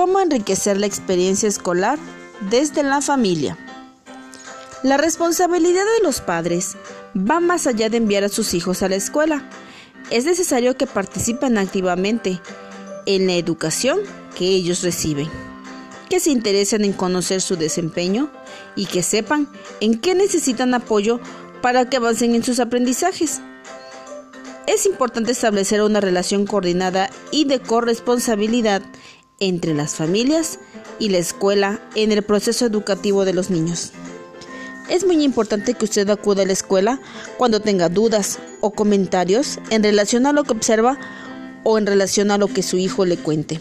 cómo enriquecer la experiencia escolar desde la familia. La responsabilidad de los padres va más allá de enviar a sus hijos a la escuela. Es necesario que participen activamente en la educación que ellos reciben, que se interesen en conocer su desempeño y que sepan en qué necesitan apoyo para que avancen en sus aprendizajes. Es importante establecer una relación coordinada y de corresponsabilidad entre las familias y la escuela en el proceso educativo de los niños. Es muy importante que usted acuda a la escuela cuando tenga dudas o comentarios en relación a lo que observa o en relación a lo que su hijo le cuente.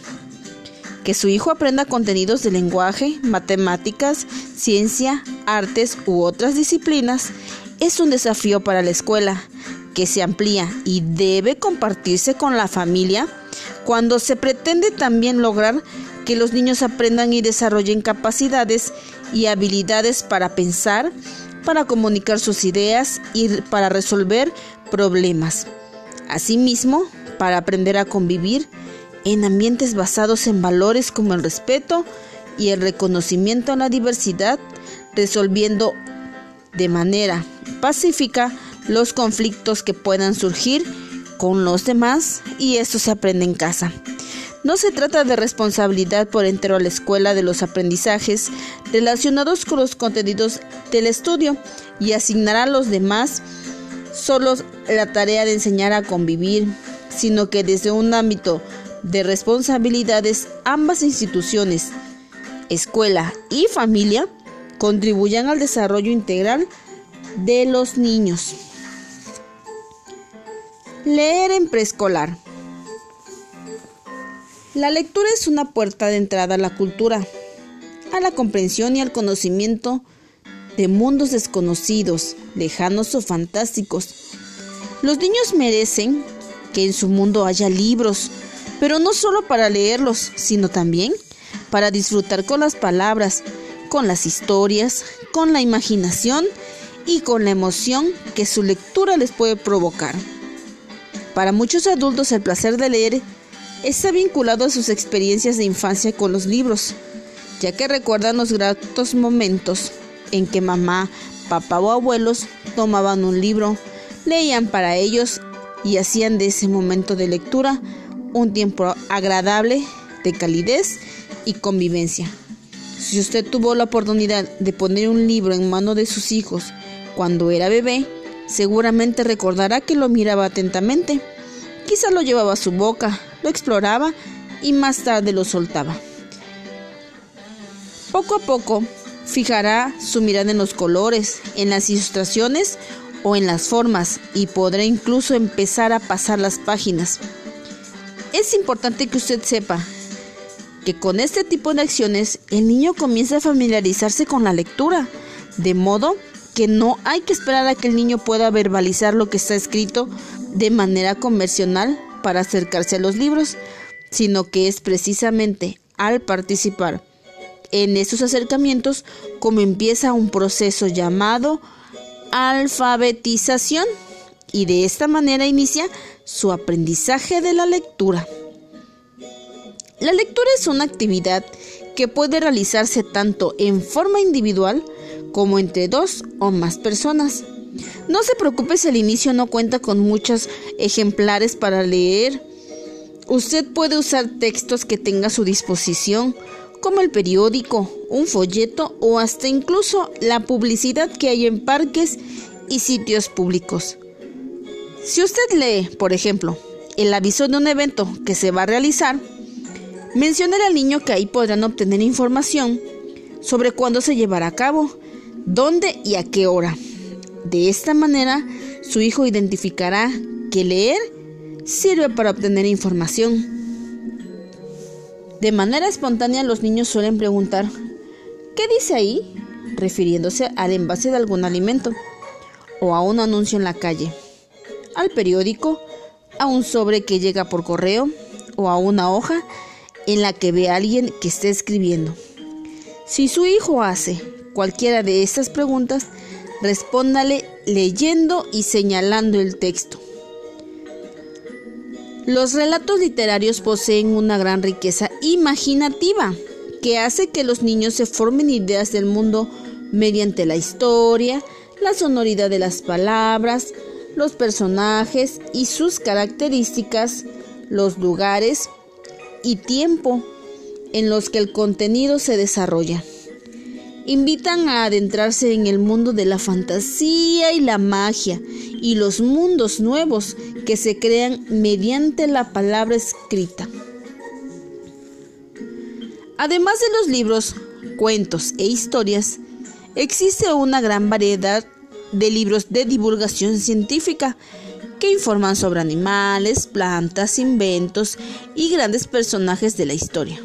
Que su hijo aprenda contenidos de lenguaje, matemáticas, ciencia, artes u otras disciplinas es un desafío para la escuela que se amplía y debe compartirse con la familia cuando se pretende también lograr que los niños aprendan y desarrollen capacidades y habilidades para pensar, para comunicar sus ideas y para resolver problemas. Asimismo, para aprender a convivir en ambientes basados en valores como el respeto y el reconocimiento a la diversidad, resolviendo de manera pacífica los conflictos que puedan surgir con los demás y esto se aprende en casa. No se trata de responsabilidad por entero a la escuela de los aprendizajes relacionados con los contenidos del estudio y asignar a los demás solo la tarea de enseñar a convivir, sino que desde un ámbito de responsabilidades ambas instituciones, escuela y familia, contribuyan al desarrollo integral de los niños. Leer en preescolar. La lectura es una puerta de entrada a la cultura, a la comprensión y al conocimiento de mundos desconocidos, lejanos o fantásticos. Los niños merecen que en su mundo haya libros, pero no solo para leerlos, sino también para disfrutar con las palabras, con las historias, con la imaginación y con la emoción que su lectura les puede provocar. Para muchos adultos el placer de leer está vinculado a sus experiencias de infancia con los libros, ya que recuerdan los gratos momentos en que mamá, papá o abuelos tomaban un libro, leían para ellos y hacían de ese momento de lectura un tiempo agradable de calidez y convivencia. Si usted tuvo la oportunidad de poner un libro en mano de sus hijos cuando era bebé, seguramente recordará que lo miraba atentamente. Quizá lo llevaba a su boca, lo exploraba y más tarde lo soltaba. Poco a poco fijará su mirada en los colores, en las ilustraciones o en las formas y podrá incluso empezar a pasar las páginas. Es importante que usted sepa que con este tipo de acciones el niño comienza a familiarizarse con la lectura, de modo que no hay que esperar a que el niño pueda verbalizar lo que está escrito de manera convencional para acercarse a los libros, sino que es precisamente al participar en esos acercamientos como empieza un proceso llamado alfabetización y de esta manera inicia su aprendizaje de la lectura. La lectura es una actividad que puede realizarse tanto en forma individual como entre dos o más personas. No se preocupe si al inicio no cuenta con muchos ejemplares para leer. Usted puede usar textos que tenga a su disposición, como el periódico, un folleto o hasta incluso la publicidad que hay en parques y sitios públicos. Si usted lee, por ejemplo, el aviso de un evento que se va a realizar, mencione al niño que ahí podrán obtener información sobre cuándo se llevará a cabo, dónde y a qué hora. De esta manera, su hijo identificará que leer sirve para obtener información. De manera espontánea los niños suelen preguntar, ¿qué dice ahí? refiriéndose al envase de algún alimento, o a un anuncio en la calle, al periódico, a un sobre que llega por correo, o a una hoja en la que ve a alguien que esté escribiendo. Si su hijo hace cualquiera de estas preguntas, respóndale leyendo y señalando el texto. Los relatos literarios poseen una gran riqueza imaginativa que hace que los niños se formen ideas del mundo mediante la historia, la sonoridad de las palabras, los personajes y sus características, los lugares y tiempo en los que el contenido se desarrolla. Invitan a adentrarse en el mundo de la fantasía y la magia y los mundos nuevos que se crean mediante la palabra escrita. Además de los libros, cuentos e historias, existe una gran variedad de libros de divulgación científica que informan sobre animales, plantas, inventos y grandes personajes de la historia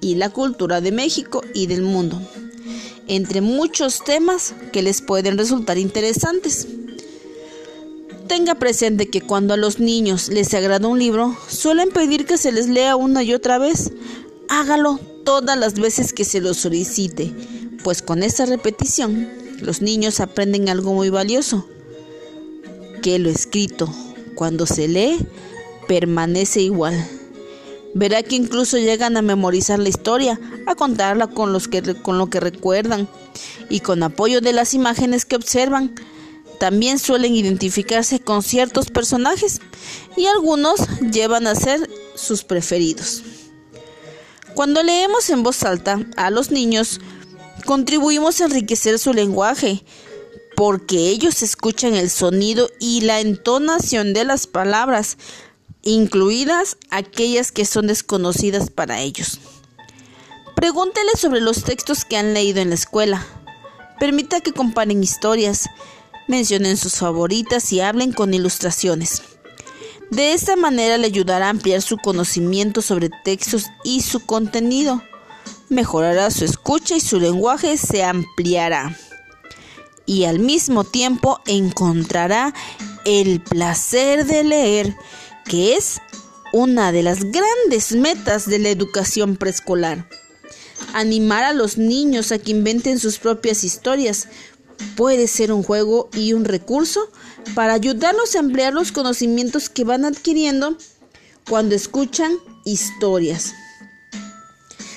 y la cultura de México y del mundo, entre muchos temas que les pueden resultar interesantes. Tenga presente que cuando a los niños les agrada un libro, suelen pedir que se les lea una y otra vez. Hágalo todas las veces que se lo solicite, pues con esta repetición los niños aprenden algo muy valioso, que lo escrito, cuando se lee, permanece igual. Verá que incluso llegan a memorizar la historia, a contarla con, lo que recuerdan y con apoyo de las imágenes que observan también suelen identificarse con ciertos personajes y algunos llevan a ser sus preferidos. Cuando leemos en voz alta a los niños, contribuimos a enriquecer su lenguaje, porque ellos escuchan el sonido y la entonación de las palabras, incluidas aquellas que son desconocidas para ellos. Pregúntele sobre los textos que han leído en la escuela. Permita que comparen historias mencionen sus favoritas y hablen con ilustraciones. De esta manera le ayudará a ampliar su conocimiento sobre textos y su contenido. Mejorará su escucha y su lenguaje se ampliará. Y al mismo tiempo encontrará el placer de leer, que es una de las grandes metas de la educación preescolar. Animar a los niños a que inventen sus propias historias, puede ser un juego y un recurso para ayudarlos a ampliar los conocimientos que van adquiriendo cuando escuchan historias.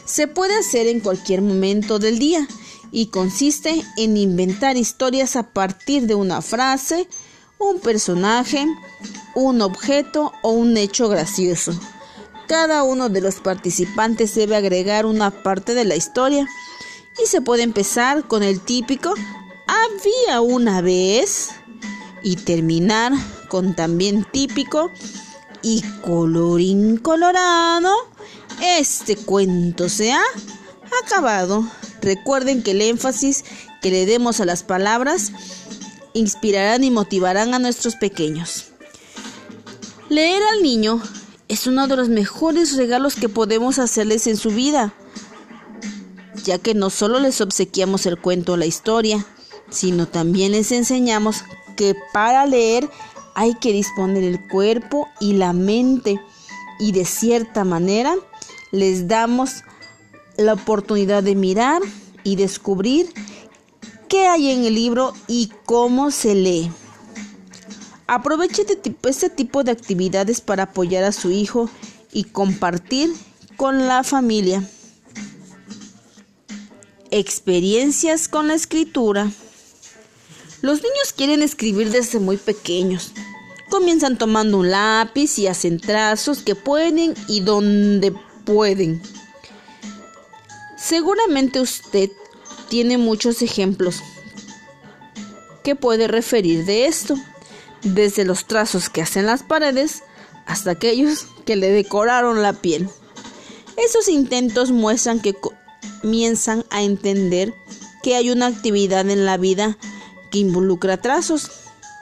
Se puede hacer en cualquier momento del día y consiste en inventar historias a partir de una frase, un personaje, un objeto o un hecho gracioso. Cada uno de los participantes debe agregar una parte de la historia y se puede empezar con el típico había una vez y terminar con también típico y colorín colorado. Este cuento se ha acabado. Recuerden que el énfasis que le demos a las palabras inspirarán y motivarán a nuestros pequeños. Leer al niño es uno de los mejores regalos que podemos hacerles en su vida, ya que no solo les obsequiamos el cuento o la historia, sino también les enseñamos que para leer hay que disponer el cuerpo y la mente y de cierta manera les damos la oportunidad de mirar y descubrir qué hay en el libro y cómo se lee. Aproveche este tipo de actividades para apoyar a su hijo y compartir con la familia. Experiencias con la escritura. Los niños quieren escribir desde muy pequeños. Comienzan tomando un lápiz y hacen trazos que pueden y donde pueden. Seguramente usted tiene muchos ejemplos que puede referir de esto, desde los trazos que hacen las paredes hasta aquellos que le decoraron la piel. Esos intentos muestran que comienzan a entender que hay una actividad en la vida que involucra trazos.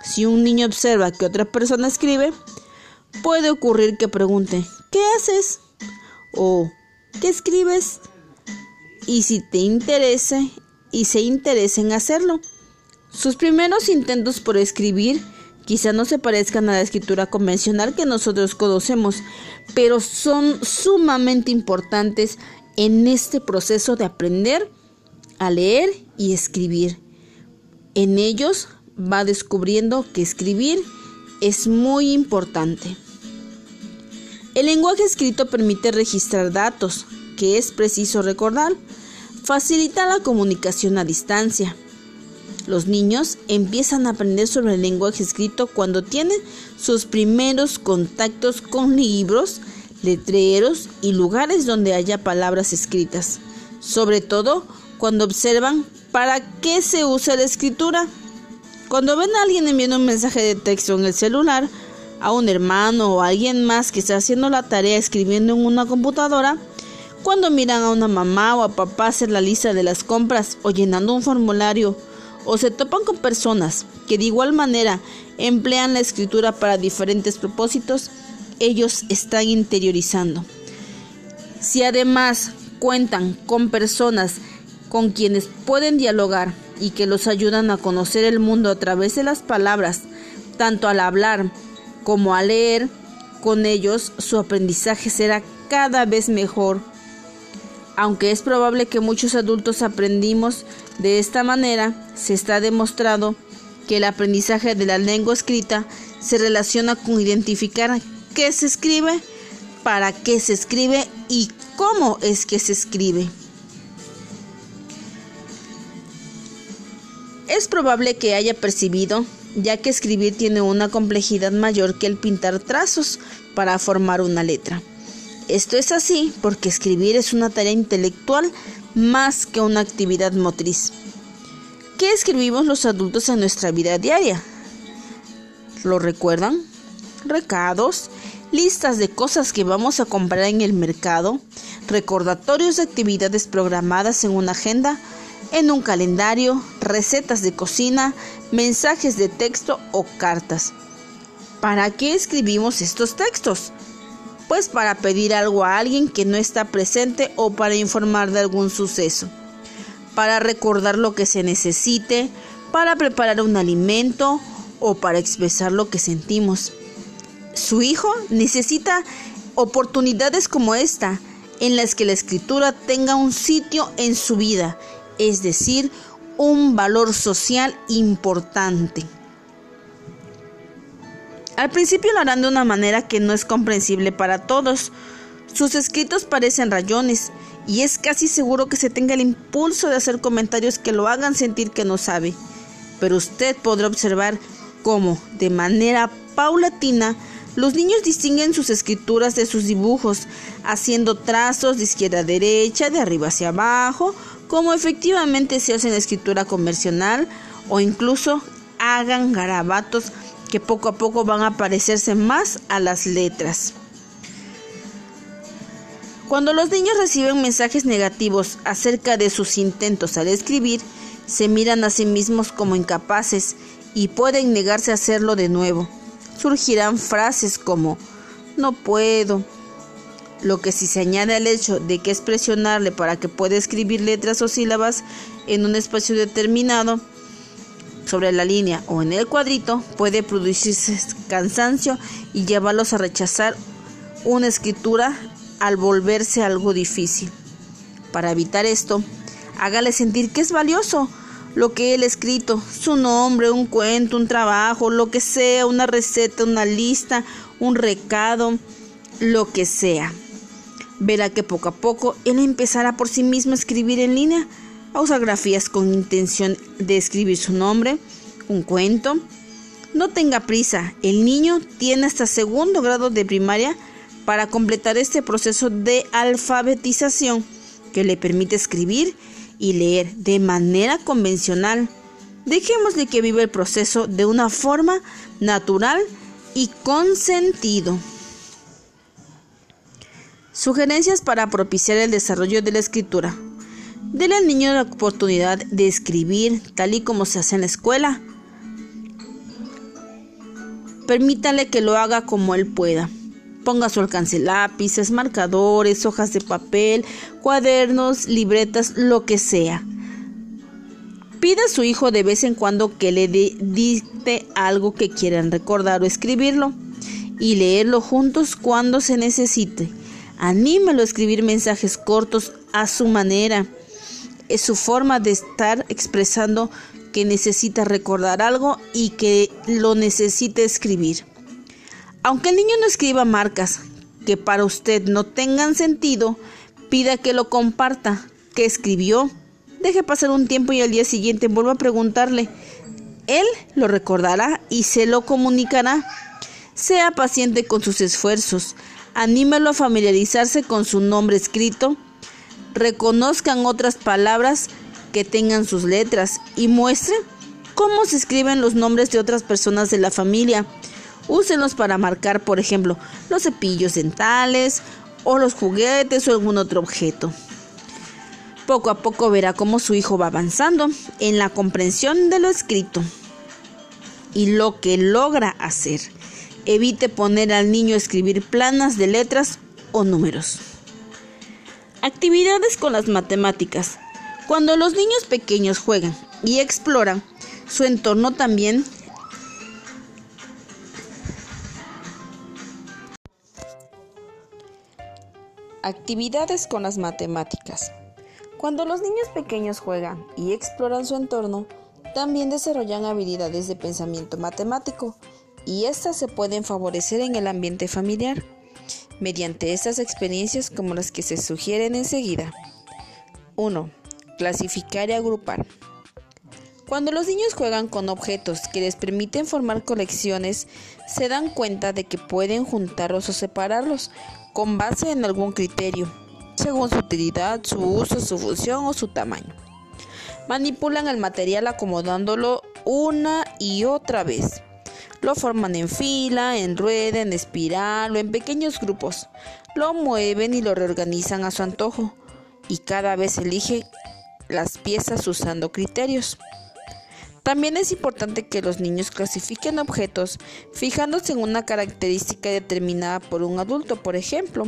Si un niño observa que otra persona escribe, puede ocurrir que pregunte, ¿qué haces? o ¿qué escribes? Y si te interesa y se interesa en hacerlo. Sus primeros intentos por escribir quizá no se parezcan a la escritura convencional que nosotros conocemos, pero son sumamente importantes en este proceso de aprender a leer y escribir. En ellos va descubriendo que escribir es muy importante. El lenguaje escrito permite registrar datos, que es preciso recordar, facilita la comunicación a distancia. Los niños empiezan a aprender sobre el lenguaje escrito cuando tienen sus primeros contactos con libros, letreros y lugares donde haya palabras escritas, sobre todo cuando observan para qué se usa la escritura. Cuando ven a alguien enviando un mensaje de texto en el celular, a un hermano o a alguien más que está haciendo la tarea escribiendo en una computadora, cuando miran a una mamá o a papá hacer la lista de las compras o llenando un formulario, o se topan con personas que de igual manera emplean la escritura para diferentes propósitos, ellos están interiorizando. Si además cuentan con personas con quienes pueden dialogar y que los ayudan a conocer el mundo a través de las palabras, tanto al hablar como al leer, con ellos su aprendizaje será cada vez mejor. Aunque es probable que muchos adultos aprendimos de esta manera, se está demostrado que el aprendizaje de la lengua escrita se relaciona con identificar qué se escribe, para qué se escribe y cómo es que se escribe. Es probable que haya percibido, ya que escribir tiene una complejidad mayor que el pintar trazos para formar una letra. Esto es así porque escribir es una tarea intelectual más que una actividad motriz. ¿Qué escribimos los adultos en nuestra vida diaria? ¿Lo recuerdan? Recados, listas de cosas que vamos a comprar en el mercado, recordatorios de actividades programadas en una agenda, en un calendario, recetas de cocina, mensajes de texto o cartas. ¿Para qué escribimos estos textos? Pues para pedir algo a alguien que no está presente o para informar de algún suceso, para recordar lo que se necesite, para preparar un alimento o para expresar lo que sentimos. Su hijo necesita oportunidades como esta, en las que la escritura tenga un sitio en su vida es decir, un valor social importante. Al principio lo harán de una manera que no es comprensible para todos. Sus escritos parecen rayones y es casi seguro que se tenga el impulso de hacer comentarios que lo hagan sentir que no sabe. Pero usted podrá observar cómo, de manera paulatina, los niños distinguen sus escrituras de sus dibujos, haciendo trazos de izquierda a derecha, de arriba hacia abajo, como efectivamente se hace en escritura convencional o incluso hagan garabatos que poco a poco van a parecerse más a las letras. Cuando los niños reciben mensajes negativos acerca de sus intentos al escribir, se miran a sí mismos como incapaces y pueden negarse a hacerlo de nuevo. Surgirán frases como no puedo, lo que si se añade al hecho de que es presionarle para que pueda escribir letras o sílabas en un espacio determinado sobre la línea o en el cuadrito, puede producirse cansancio y llevarlos a rechazar una escritura al volverse algo difícil. Para evitar esto, hágale sentir que es valioso lo que él ha escrito, su nombre, un cuento, un trabajo, lo que sea, una receta, una lista, un recado, lo que sea verá que poco a poco él empezará por sí mismo a escribir en línea, a usar grafías con intención de escribir su nombre, un cuento. No tenga prisa, el niño tiene hasta segundo grado de primaria para completar este proceso de alfabetización que le permite escribir y leer de manera convencional. Dejémosle que viva el proceso de una forma natural y con sentido. Sugerencias para propiciar el desarrollo de la escritura. Dele al niño la oportunidad de escribir tal y como se hace en la escuela. Permítale que lo haga como él pueda. Ponga a su alcance lápices, marcadores, hojas de papel, cuadernos, libretas, lo que sea. Pida a su hijo de vez en cuando que le dicte algo que quieran recordar o escribirlo y leerlo juntos cuando se necesite. Anímelo a escribir mensajes cortos a su manera. Es su forma de estar expresando que necesita recordar algo y que lo necesita escribir. Aunque el niño no escriba marcas, que para usted no tengan sentido, pida que lo comparta. ¿Qué escribió? Deje pasar un tiempo y al día siguiente vuelva a preguntarle. Él lo recordará y se lo comunicará. Sea paciente con sus esfuerzos. Anímelo a familiarizarse con su nombre escrito. Reconozcan otras palabras que tengan sus letras y muestre cómo se escriben los nombres de otras personas de la familia. Úsenlos para marcar, por ejemplo, los cepillos dentales o los juguetes o algún otro objeto. Poco a poco verá cómo su hijo va avanzando en la comprensión de lo escrito y lo que logra hacer. Evite poner al niño a escribir planas de letras o números. Actividades con las matemáticas. Cuando los niños pequeños juegan y exploran su entorno también Actividades con las matemáticas. Cuando los niños pequeños juegan y exploran su entorno, también desarrollan habilidades de pensamiento matemático y estas se pueden favorecer en el ambiente familiar mediante estas experiencias como las que se sugieren enseguida. 1. Clasificar y agrupar. Cuando los niños juegan con objetos que les permiten formar colecciones, se dan cuenta de que pueden juntarlos o separarlos con base en algún criterio según su utilidad, su uso, su función o su tamaño. Manipulan el material acomodándolo una y otra vez. Lo forman en fila, en rueda, en espiral o en pequeños grupos. Lo mueven y lo reorganizan a su antojo y cada vez elige las piezas usando criterios. También es importante que los niños clasifiquen objetos fijándose en una característica determinada por un adulto, por ejemplo,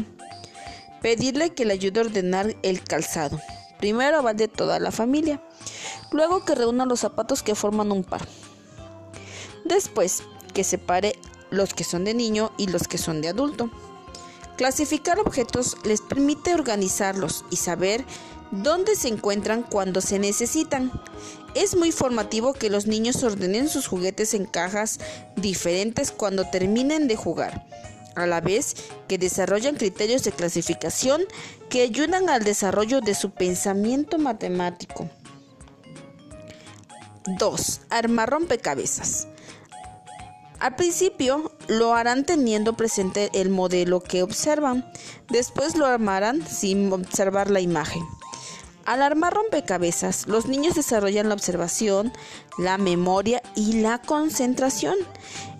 Pedirle que le ayude a ordenar el calzado. Primero va de toda la familia. Luego que reúna los zapatos que forman un par. Después que separe los que son de niño y los que son de adulto. Clasificar objetos les permite organizarlos y saber dónde se encuentran cuando se necesitan. Es muy formativo que los niños ordenen sus juguetes en cajas diferentes cuando terminen de jugar a la vez que desarrollan criterios de clasificación que ayudan al desarrollo de su pensamiento matemático. 2. Armar rompecabezas. Al principio lo harán teniendo presente el modelo que observan, después lo armarán sin observar la imagen. Al armar rompecabezas, los niños desarrollan la observación, la memoria y la concentración.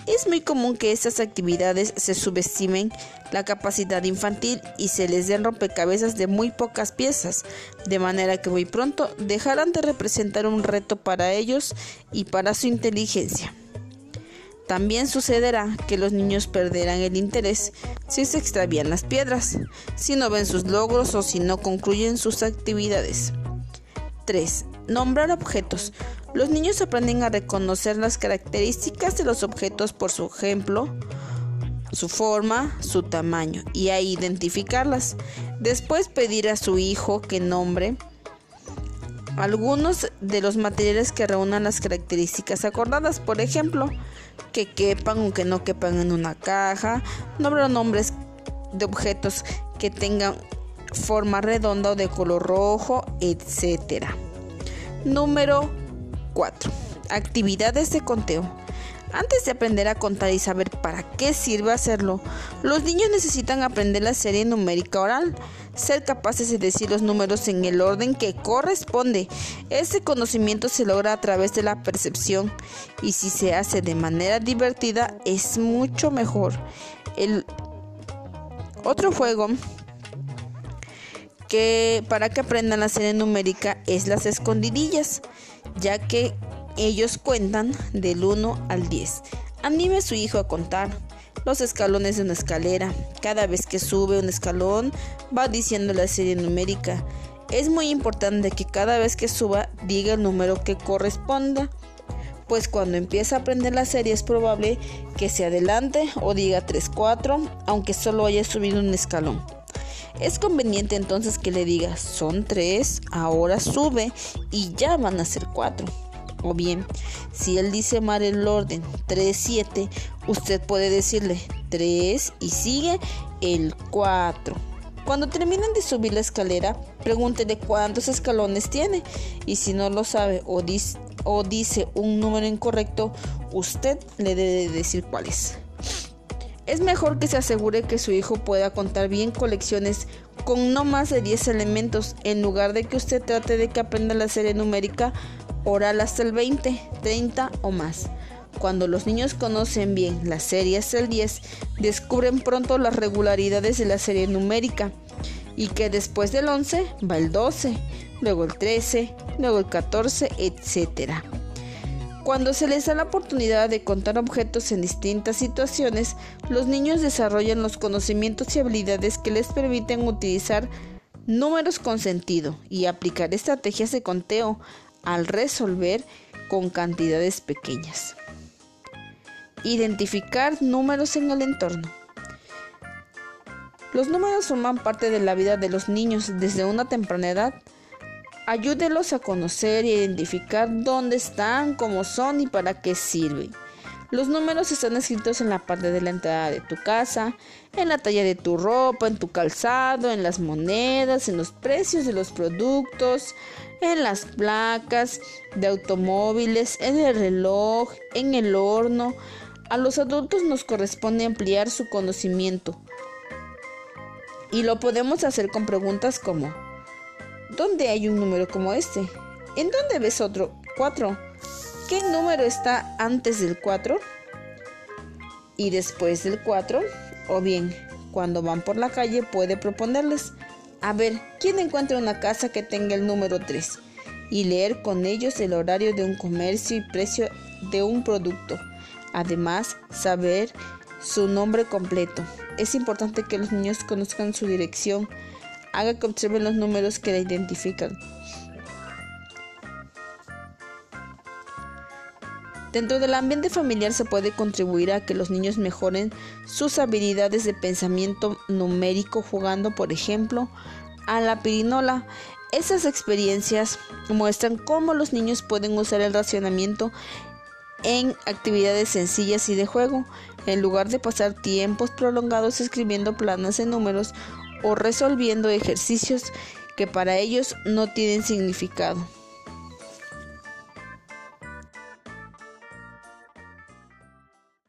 Es muy común que estas actividades se subestimen la capacidad infantil y se les den rompecabezas de muy pocas piezas, de manera que muy pronto dejarán de representar un reto para ellos y para su inteligencia. También sucederá que los niños perderán el interés si se extravían las piedras, si no ven sus logros o si no concluyen sus actividades. 3. Nombrar objetos. Los niños aprenden a reconocer las características de los objetos por su ejemplo, su forma, su tamaño y a identificarlas. Después pedir a su hijo que nombre algunos de los materiales que reúnan las características acordadas, por ejemplo, que quepan o que no quepan en una caja, nombrar nombres de objetos que tengan forma redonda o de color rojo, etc. Número 4. Actividades de conteo. Antes de aprender a contar y saber para qué sirve hacerlo, los niños necesitan aprender la serie numérica oral, ser capaces de decir los números en el orden que corresponde. Este conocimiento se logra a través de la percepción y si se hace de manera divertida es mucho mejor. El otro juego que para que aprendan la serie numérica es las escondidillas, ya que ellos cuentan del 1 al 10. Anime a su hijo a contar los escalones de una escalera. Cada vez que sube un escalón va diciendo la serie numérica. Es muy importante que cada vez que suba diga el número que corresponda, pues cuando empieza a aprender la serie es probable que se adelante o diga 3, 4, aunque solo haya subido un escalón. Es conveniente entonces que le diga son 3, ahora sube y ya van a ser 4. O bien, si él dice mal el orden 3, 7, usted puede decirle 3 y sigue el 4. Cuando terminen de subir la escalera, pregúntele cuántos escalones tiene y si no lo sabe o dice, o dice un número incorrecto, usted le debe decir cuál es. Es mejor que se asegure que su hijo pueda contar bien colecciones con no más de 10 elementos en lugar de que usted trate de que aprenda la serie numérica oral hasta el 20, 30 o más. Cuando los niños conocen bien la serie hasta el 10, descubren pronto las regularidades de la serie numérica y que después del 11 va el 12, luego el 13, luego el 14, etc. Cuando se les da la oportunidad de contar objetos en distintas situaciones, los niños desarrollan los conocimientos y habilidades que les permiten utilizar números con sentido y aplicar estrategias de conteo al resolver con cantidades pequeñas. Identificar números en el entorno. Los números forman parte de la vida de los niños desde una temprana edad. Ayúdelos a conocer y identificar dónde están, cómo son y para qué sirven. Los números están escritos en la parte de la entrada de tu casa, en la talla de tu ropa, en tu calzado, en las monedas, en los precios de los productos, en las placas de automóviles, en el reloj, en el horno. A los adultos nos corresponde ampliar su conocimiento. Y lo podemos hacer con preguntas como ¿Dónde hay un número como este? ¿En dónde ves otro? 4. ¿Qué número está antes del 4 y después del 4? O bien, cuando van por la calle puede proponerles, a ver, ¿quién encuentra una casa que tenga el número 3? Y leer con ellos el horario de un comercio y precio de un producto. Además, saber su nombre completo. Es importante que los niños conozcan su dirección, haga que observen los números que la identifican. Dentro del ambiente familiar se puede contribuir a que los niños mejoren sus habilidades de pensamiento numérico jugando, por ejemplo, a la pirinola. Esas experiencias muestran cómo los niños pueden usar el racionamiento en actividades sencillas y de juego, en lugar de pasar tiempos prolongados escribiendo planas en números o resolviendo ejercicios que para ellos no tienen significado.